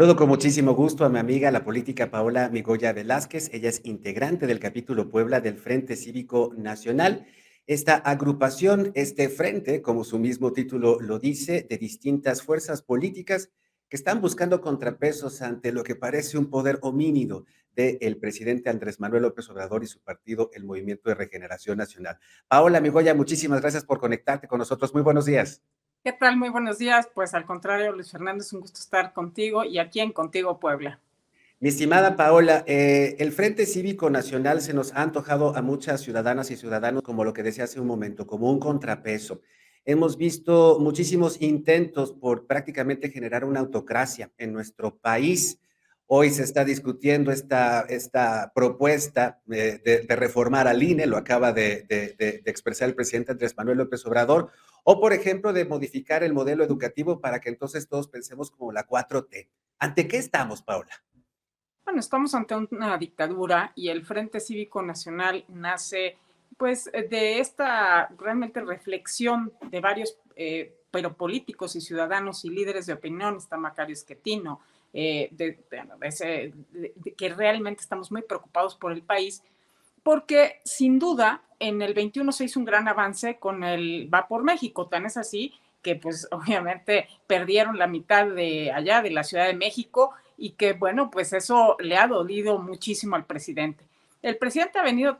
Saludo con muchísimo gusto a mi amiga, la política Paola Migoya Velázquez. Ella es integrante del capítulo Puebla del Frente Cívico Nacional. Esta agrupación, este frente, como su mismo título lo dice, de distintas fuerzas políticas que están buscando contrapesos ante lo que parece un poder homínido del presidente Andrés Manuel López Obrador y su partido, el Movimiento de Regeneración Nacional. Paola Migoya, muchísimas gracias por conectarte con nosotros. Muy buenos días. ¿Qué tal? Muy buenos días. Pues al contrario, Luis Fernández, un gusto estar contigo y aquí en Contigo Puebla. Mi estimada Paola, eh, el Frente Cívico Nacional se nos ha antojado a muchas ciudadanas y ciudadanos, como lo que decía hace un momento, como un contrapeso. Hemos visto muchísimos intentos por prácticamente generar una autocracia en nuestro país. Hoy se está discutiendo esta, esta propuesta de, reformar al INE, lo acaba de, de, expresar el presidente Andrés Manuel López Obrador, o por ejemplo de modificar el modelo educativo para que entonces todos pensemos como la 4T. ¿Ante qué estamos, Paula? Bueno, estamos ante una dictadura y el Frente Cívico Nacional nace pues de esta realmente reflexión de varios, eh, pero políticos y ciudadanos y líderes de opinión, está Macario Esquetino, eh, de, que realmente estamos muy preocupados por el país, porque sin duda en el 21 se hizo un gran avance con el Va por México, tan es así que pues obviamente perdieron la mitad de allá de la Ciudad de México y que bueno, pues eso le ha dolido muchísimo al presidente. El presidente ha venido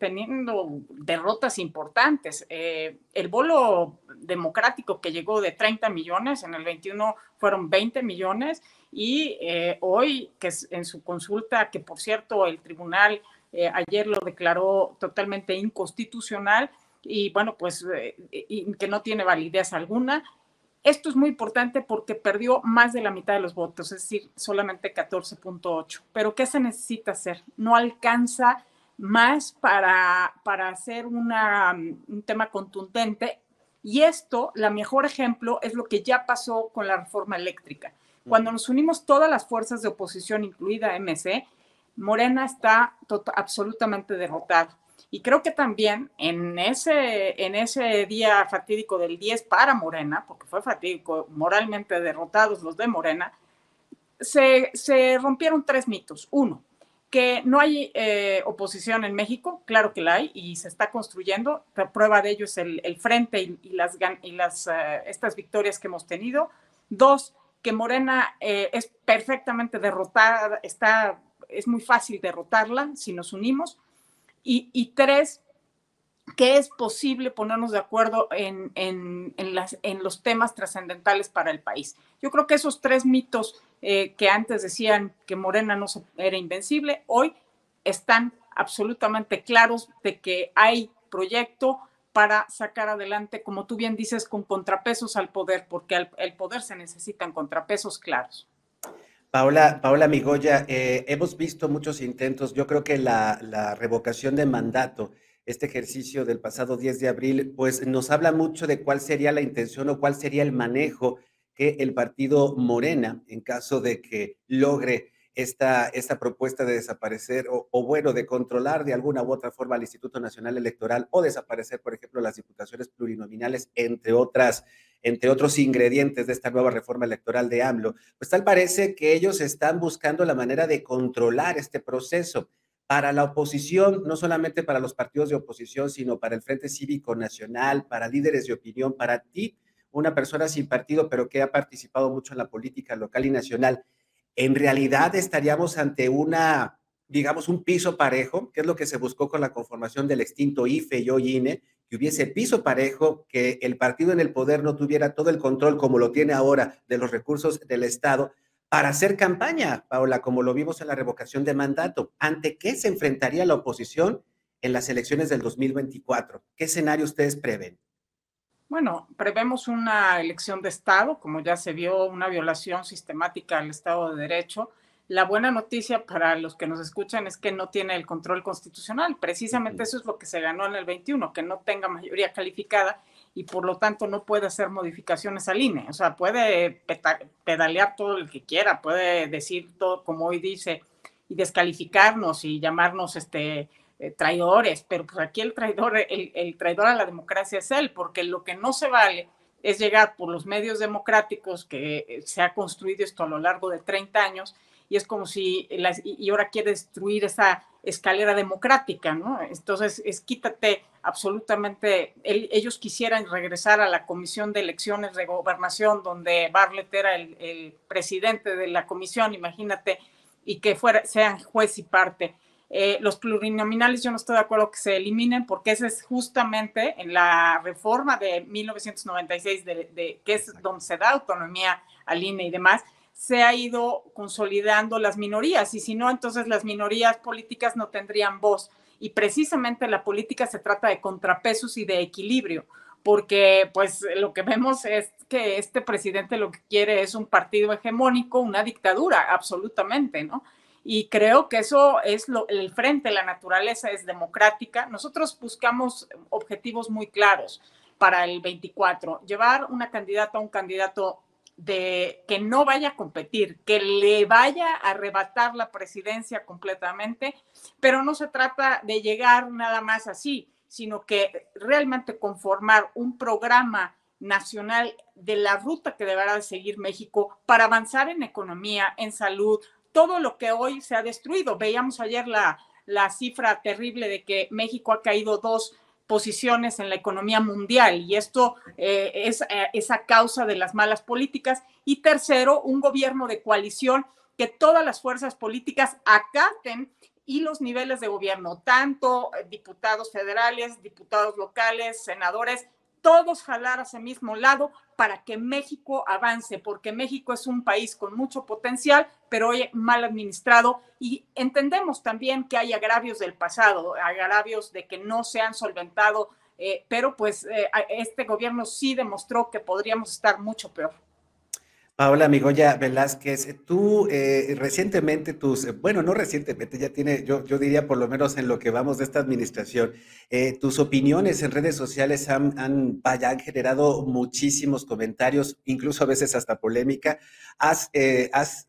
teniendo, derrotas importantes. Eh, el bolo democrático que llegó de 30 millones, en el 21 fueron 20 millones, y eh, hoy, que en su consulta, que por cierto el tribunal eh, ayer lo declaró totalmente inconstitucional, y bueno, pues que no tiene validez alguna, esto es muy importante porque perdió más de la mitad de los votos, es decir, solamente 14.8. Pero ¿qué se necesita hacer? No alcanza más para, para hacer una, un tema contundente. Y esto, la mejor ejemplo, es lo que ya pasó con la reforma eléctrica. Cuando nos unimos todas las fuerzas de oposición, incluida MC, Morena está absolutamente derrotada. Y creo que también en ese, en ese día fatídico del 10 para Morena, porque fue fatídico, moralmente derrotados los de Morena, se, se rompieron tres mitos. Uno, que no hay eh, oposición en México, claro que la hay y se está construyendo. La prueba de ello es el, el frente y, las, y las, uh, estas victorias que hemos tenido. Dos, que Morena eh, es perfectamente derrotada, está, es muy fácil derrotarla si nos unimos. Y, tres, que es posible ponernos de acuerdo en, en, en los temas trascendentales para el país. Yo creo que esos tres mitos eh, que antes decían que Morena no era invencible, hoy están absolutamente claros de que hay proyecto para sacar adelante, como tú bien dices, con contrapesos al poder, porque al el poder se necesitan contrapesos claros. Paola, Paola Migoya, eh, hemos visto muchos intentos. Yo creo que la, revocación de mandato, este ejercicio del pasado 10 de abril, pues nos habla mucho de cuál sería la intención o cuál sería el manejo que el partido Morena, en caso de que logre esta, esta propuesta de desaparecer o, bueno, de controlar de alguna u otra forma al Instituto Nacional Electoral o desaparecer, por ejemplo, las diputaciones plurinominales, entre otras entre otros ingredientes de esta nueva reforma electoral de AMLO, pues tal parece que ellos están buscando la manera de controlar este proceso para la oposición, no solamente para los partidos de oposición, sino para el Frente Cívico Nacional, para líderes de opinión, para ti, una persona sin partido, pero que ha participado mucho en la política local y nacional. En realidad estaríamos ante una, digamos, un piso parejo, que es lo que se buscó con la conformación del extinto IFE y hoy INE, que hubiese piso parejo, que el partido en el poder no tuviera todo el control como lo tiene ahora de los recursos del Estado para hacer campaña, Paula, como lo vimos en la revocación de mandato. ¿Ante qué se enfrentaría la oposición en las elecciones del 2024? ¿Qué escenario ustedes prevén? Bueno, prevemos una elección de Estado, como ya se vio, una violación sistemática al Estado de Derecho la buena noticia para los que nos escuchan es que no tiene el control constitucional. Precisamente eso es lo que se ganó en el 21, que no tenga mayoría calificada y por lo tanto no puede hacer modificaciones al INE. O sea, puede pedalear todo el que quiera, puede decir todo como hoy dice y descalificarnos y llamarnos este eh, traidores, pero pues aquí el traidor, el, el traidor a la democracia es él, porque lo que no se vale es llegar por los medios democráticos que se ha construido esto a lo largo de 30 años y es como si, y ahora quiere destruir esa escalera democrática, ¿no? Entonces, es quítate absolutamente, ellos quisieran regresar a la Comisión de Elecciones de Gobernación, donde Bartlett era el, presidente de la comisión, imagínate, y que fuera, sean juez y parte. Eh, los plurinominales yo no estoy de acuerdo que se eliminen porque ese es justamente en la reforma de 1996, de, que es donde se da autonomía al INE y demás, se ha ido consolidando las minorías y si no, entonces las minorías políticas no tendrían voz. Y precisamente la política se trata de contrapesos y de equilibrio, porque pues lo que vemos es que este presidente lo que quiere es un partido hegemónico, una dictadura, absolutamente, ¿no? Y creo que eso es lo, el frente, la naturaleza es democrática. Nosotros buscamos objetivos muy claros para el 24, llevar una candidata a un candidato de que no vaya a competir, que le vaya a arrebatar la presidencia completamente, pero no se trata de llegar nada más así, sino que realmente conformar un programa nacional de la ruta que deberá de seguir México para avanzar en economía, en salud, todo lo que hoy se ha destruido. Veíamos ayer la, la cifra terrible de que México ha caído dos posiciones en la economía mundial y esto eh, es eh, esa causa de las malas políticas. Y tercero, un gobierno de coalición que todas las fuerzas políticas acaten y los niveles de gobierno, tanto eh, diputados federales, diputados locales, senadores, todos jalar a ese mismo lado para que México avance, porque México es un país con mucho potencial, pero hoy mal administrado y entendemos también que hay agravios del pasado, agravios de que no se han solventado, eh, pero pues eh, este gobierno sí demostró que podríamos estar mucho peor. Paola Migoya Velázquez, tú eh, recientemente tus, eh, bueno, no recientemente, ya tiene, yo, yo diría por lo menos en lo que vamos de esta administración, eh, tus opiniones en redes sociales han, han, vaya, han generado muchísimos comentarios, incluso a veces hasta polémica. Has, has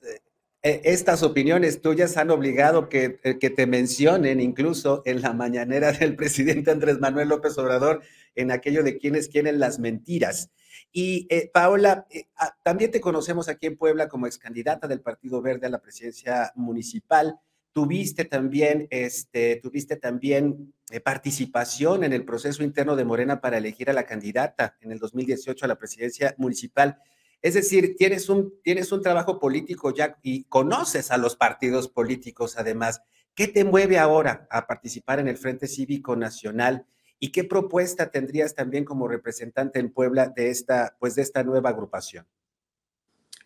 estas opiniones tuyas han obligado que, que te mencionen incluso en la mañanera del presidente Andrés Manuel López Obrador en aquello de quienes quieren las mentiras. Y eh, Paola, eh, ah, también te conocemos aquí en Puebla como ex candidata del Partido Verde a la presidencia municipal. Tuviste también, este, tuviste también eh, participación en el proceso interno de Morena para elegir a la candidata en el 2018 a la presidencia municipal. Es decir, tienes un, tienes un trabajo político ya y conoces a los partidos políticos además. ¿Qué te mueve ahora a participar en el Frente Cívico Nacional? ¿Y qué propuesta tendrías también como representante en Puebla de esta, pues de esta nueva agrupación?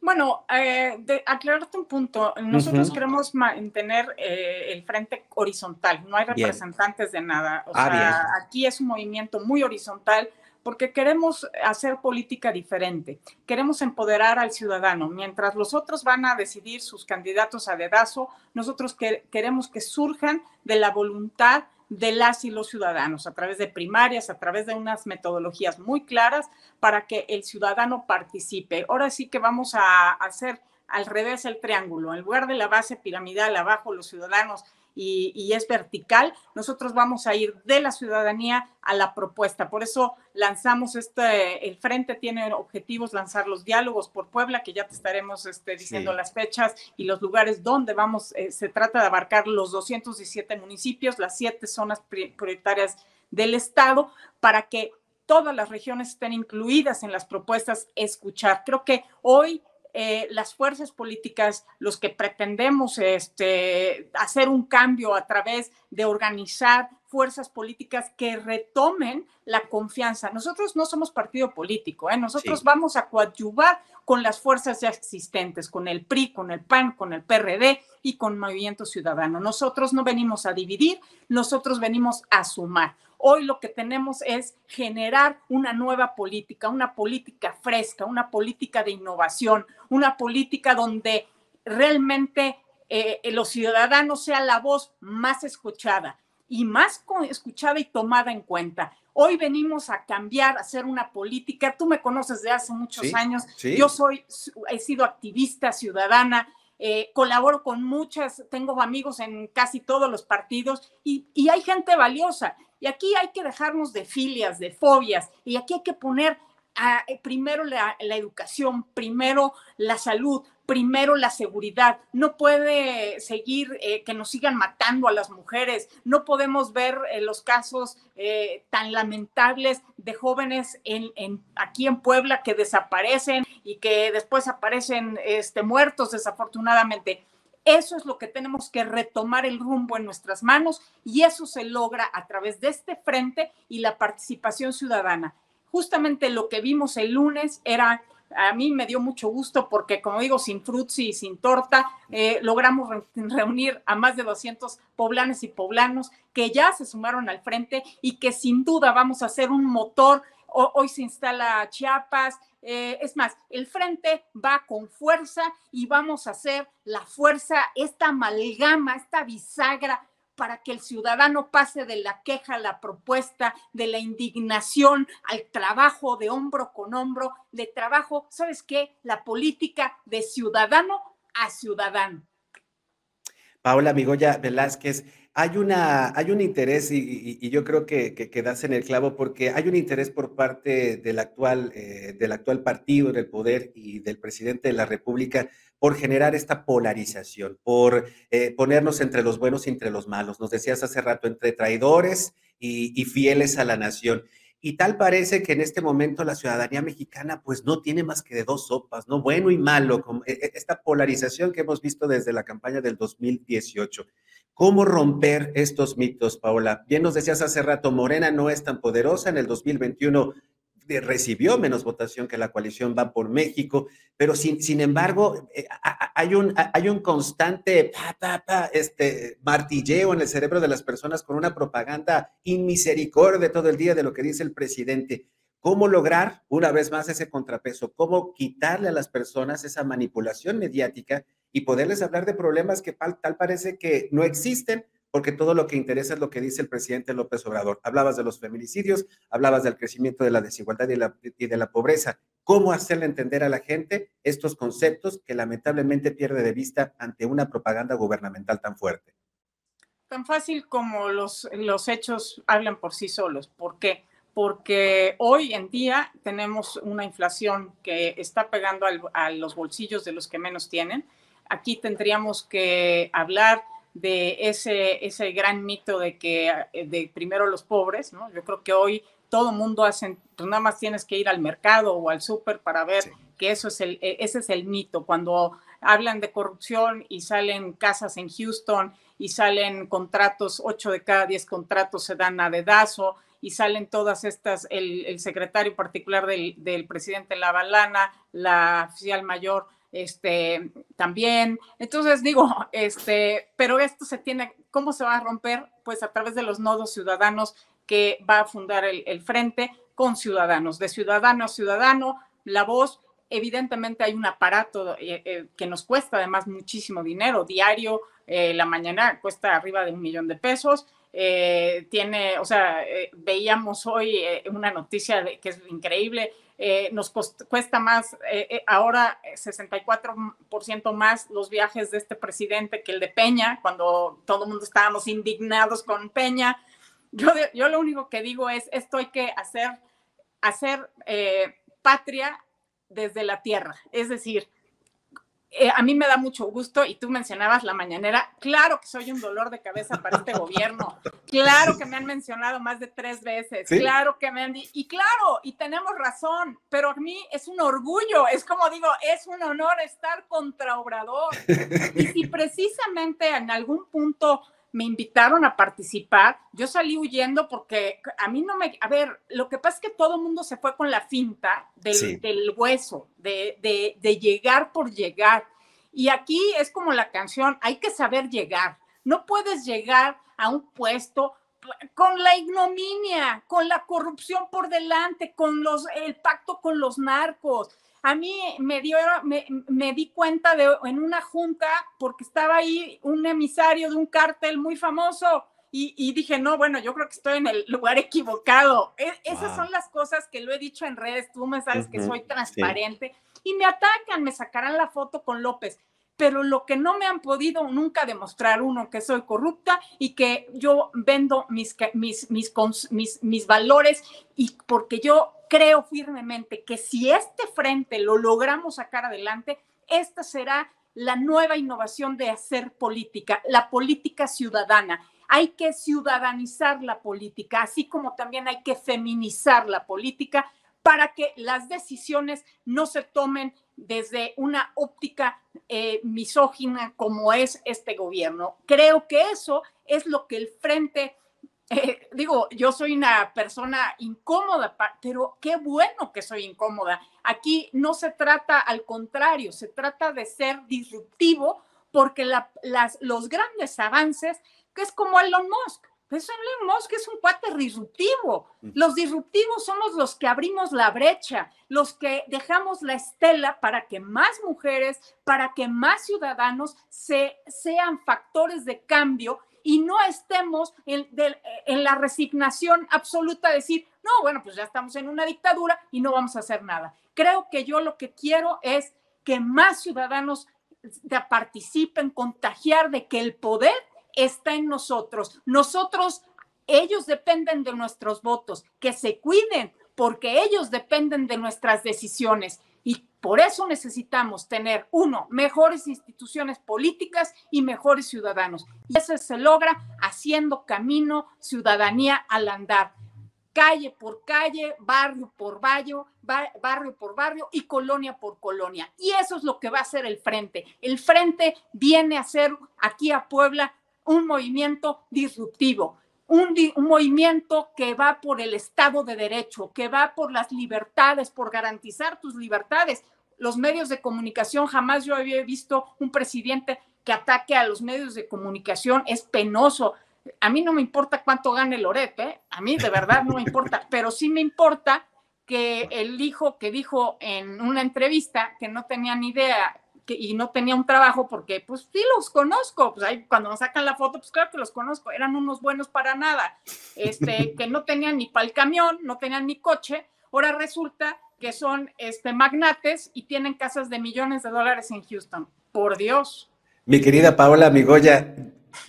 Bueno, eh, de, aclararte un punto. Nosotros queremos mantener eh, el frente horizontal. No hay representantes de nada. O ah, sea, aquí es un movimiento muy horizontal porque queremos hacer política diferente. Queremos empoderar al ciudadano. Mientras los otros van a decidir sus candidatos a dedazo, nosotros queremos que surjan de la voluntad de las y los ciudadanos a través de primarias, a través de unas metodologías muy claras para que el ciudadano participe. Ahora sí que vamos a hacer al revés el triángulo. En lugar de la base piramidal, abajo los ciudadanos y, es vertical, nosotros vamos a ir de la ciudadanía a la propuesta. Por eso lanzamos este, el Frente tiene objetivos lanzar los diálogos por Puebla, que ya te estaremos este, diciendo las fechas y los lugares donde vamos. Eh, se trata de abarcar los 217 municipios, las siete zonas prioritarias del Estado, para que todas las regiones estén incluidas en las propuestas escuchar. Creo que hoy eh, las fuerzas políticas, los que pretendemos este, hacer un cambio a través de organizar fuerzas políticas que retomen la confianza. Nosotros no somos partido político, ¿eh? nosotros vamos a coadyuvar con las fuerzas ya existentes, con el PRI, con el PAN, con el PRD y con Movimiento Ciudadano. Nosotros no venimos a dividir, nosotros venimos a sumar. Hoy lo que tenemos es generar una nueva política, una política fresca, una política de innovación, una política donde realmente eh, los ciudadanos sean la voz más escuchada y más escuchada y tomada en cuenta. Hoy venimos a cambiar, a hacer una política. Tú me conoces de hace muchos años. Yo soy, he sido activista ciudadana, eh, colaboro con muchas, tengo amigos en casi todos los partidos y, y hay gente valiosa. Y aquí hay que dejarnos de filias, de fobias, y aquí hay que poner primero la, educación, primero la salud, primero la seguridad. No puede seguir eh, que nos sigan matando a las mujeres. No podemos ver eh, los casos eh, tan lamentables de jóvenes en, aquí en Puebla que desaparecen y que después aparecen este, muertos desafortunadamente. Eso es lo que tenemos que retomar el rumbo en nuestras manos y eso se logra a través de este frente y la participación ciudadana justamente lo que vimos el lunes era, a mí me dio mucho gusto porque, como digo, sin frutzi y sin torta, eh, logramos reunir a más de 200 poblanes y poblanos que ya se sumaron al frente y que sin duda vamos a hacer un motor. Hoy se instala Chiapas, eh, es más, el frente va con fuerza y vamos a hacer la fuerza, esta amalgama, esta bisagra para que el ciudadano pase de la queja a la propuesta, de la indignación al trabajo de hombro con hombro, de trabajo, ¿sabes qué? La política de ciudadano a ciudadano. Paola Migoya Velázquez, hay, una, hay un interés y, yo creo que, que, das en el clavo porque hay un interés por parte del actual, eh, del actual partido en el poder y del presidente de la República por generar esta polarización, por eh, ponernos entre los buenos y entre los malos. Nos decías hace rato, entre traidores y, fieles a la nación. Y tal parece que en este momento la ciudadanía mexicana pues no tiene más que de dos sopas, ¿no? Bueno y malo, e, e, esta polarización que hemos visto desde la campaña del 2018. ¿Cómo romper estos mitos, Paola? Bien nos decías hace rato, Morena no es tan poderosa, en el 2021 recibió menos votación que la coalición Va por México, pero sin, sin embargo eh, hay, un, hay un constante este, martilleo en el cerebro de las personas con una propaganda inmisericordia todo el día de lo que dice el presidente. ¿Cómo lograr, una vez más, ese contrapeso? ¿Cómo quitarle a las personas esa manipulación mediática y poderles hablar de problemas que tal parece que no existen? porque todo lo que interesa es lo que dice el presidente López Obrador. Hablabas de los feminicidios, hablabas del crecimiento de la desigualdad y, de la pobreza. ¿Cómo hacerle entender a la gente estos conceptos que lamentablemente pierde de vista ante una propaganda gubernamental tan fuerte? Tan fácil como los, los hechos hablan por sí solos. ¿Por qué? Porque hoy en día tenemos una inflación que está pegando a los bolsillos de los que menos tienen. Aquí tendríamos que hablar de ese, ese gran mito de que eh, de primero los pobres, ¿no? Yo creo que hoy todo mundo hace, pues nada más tienes que ir al mercado o al súper para ver que eso es el, e, ese es el mito. Cuando hablan de corrupción y salen casas en Houston y salen contratos, ocho de cada diez contratos se dan a dedazo y salen todas estas, el, el secretario particular del, del presidente Lavalana, la oficial mayor este, también. Entonces digo, este, pero esto se tiene, ¿cómo se va a romper? Pues a través de los nodos ciudadanos que va a fundar el, frente con ciudadanos, de ciudadano a ciudadano, la voz. Evidentemente hay un aparato eh, eh, que nos cuesta además muchísimo dinero, diario, eh, la mañana cuesta arriba de un millón de pesos, tiene, o sea, veíamos hoy una noticia que es increíble, eh, nos cuesta más, eh, eh, ahora 64% más los viajes de este presidente que el de Peña, cuando todo el mundo estábamos indignados con Peña. Yo, yo lo único que digo es, esto hay que hacer, hacer patria desde la tierra, es decir, eh, a mí me da mucho gusto, y tú mencionabas la mañanera, claro que soy un dolor de cabeza para este gobierno, claro que me han mencionado más de tres veces, claro que me han dicho, y claro, y tenemos razón, pero a mí es un orgullo, es como digo, es un honor estar contra Obrador. Y si precisamente en algún punto me invitaron a participar, yo salí huyendo porque a mí no me, a ver, lo que pasa es que todo el mundo se fue con la finta del, del hueso, de, de, de, llegar por llegar. Y aquí es como la canción, hay que saber llegar. No puedes llegar a un puesto con la ignominia, con la corrupción por delante, con los, el pacto con los narcos a mí me dio, me, me, di cuenta de en una junta, porque estaba ahí un emisario de un cártel muy famoso, y, dije, no, bueno, yo creo que estoy en el lugar equivocado. E, esas son las cosas que lo he dicho en redes, tú me sabes que soy transparente, y me atacan, me sacarán la foto con López. Pero lo que no me han podido nunca demostrar, uno, que soy corrupta y que yo vendo mis, mis, mis, mis, mis valores y porque yo creo firmemente que si este frente lo logramos sacar adelante, esta será la nueva innovación de hacer política, la política ciudadana. Hay que ciudadanizar la política, así como también hay que feminizar la política para que las decisiones no se tomen desde una óptica eh, misógina como es este gobierno. Creo que eso es lo que el frente, eh, digo, yo soy una persona incómoda, pero qué bueno que soy incómoda. Aquí no se trata al contrario, se trata de ser disruptivo porque las, los grandes avances, que es como Elon Musk, pues Elon Musk es un cuate disruptivo. Los disruptivos somos los que abrimos la brecha, los que dejamos la estela para que más mujeres, para que más ciudadanos se, sean factores de cambio y no estemos en, en, la resignación absoluta de decir, no, bueno, pues ya estamos en una dictadura y no vamos a hacer nada. Creo que yo lo que quiero es que más ciudadanos participen, contagiar de que el poder está en nosotros. Nosotros, ellos dependen de nuestros votos, que se cuiden porque ellos dependen de nuestras decisiones. Y por eso necesitamos tener, uno, mejores instituciones políticas y mejores ciudadanos. Y eso se logra haciendo camino, ciudadanía al andar, calle por calle, barrio por barrio, barrio por barrio y colonia por colonia. Y eso es lo que va a hacer el frente. El frente viene a ser aquí a Puebla un movimiento disruptivo, un, movimiento que va por el Estado de Derecho, que va por las libertades, por garantizar tus libertades. Los medios de comunicación, jamás yo había visto un presidente que ataque a los medios de comunicación, es penoso. A mí no me importa cuánto gane Loret, ¿eh? a mí de verdad no me importa, pero sí me importa que el hijo que dijo en una entrevista que no tenía ni idea y no tenía un trabajo porque pues sí los conozco, pues ahí cuando me sacan la foto, pues claro que los conozco, eran unos buenos para nada, este, que no tenían ni para el camión, no tenían ni coche, ahora resulta que son este, magnates y tienen casas de millones de dólares en Houston. Por Dios. Mi querida Paola Migoya,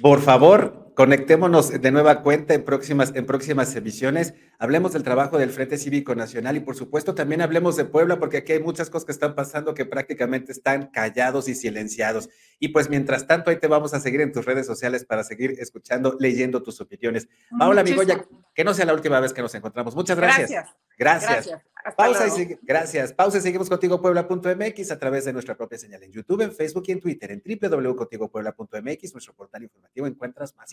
por favor, Conectémonos de nueva cuenta en próximas, en próximas emisiones. Hablemos del trabajo del Frente Cívico Nacional y por supuesto también hablemos de Puebla porque aquí hay muchas cosas que están pasando que prácticamente están callados y silenciados. Y pues mientras tanto ahí te vamos a seguir en tus redes sociales para seguir escuchando, leyendo tus opiniones. Paola Migoya, que no sea la última vez que nos encontramos. Muchas gracias. Gracias. Gracias. Pausa y gracias. Pausa y seguimos contigo puebla.mx a través de nuestra propia señal en YouTube, en Facebook y en Twitter. En www.contigopuebla.mx, nuestro portal informativo, encuentras más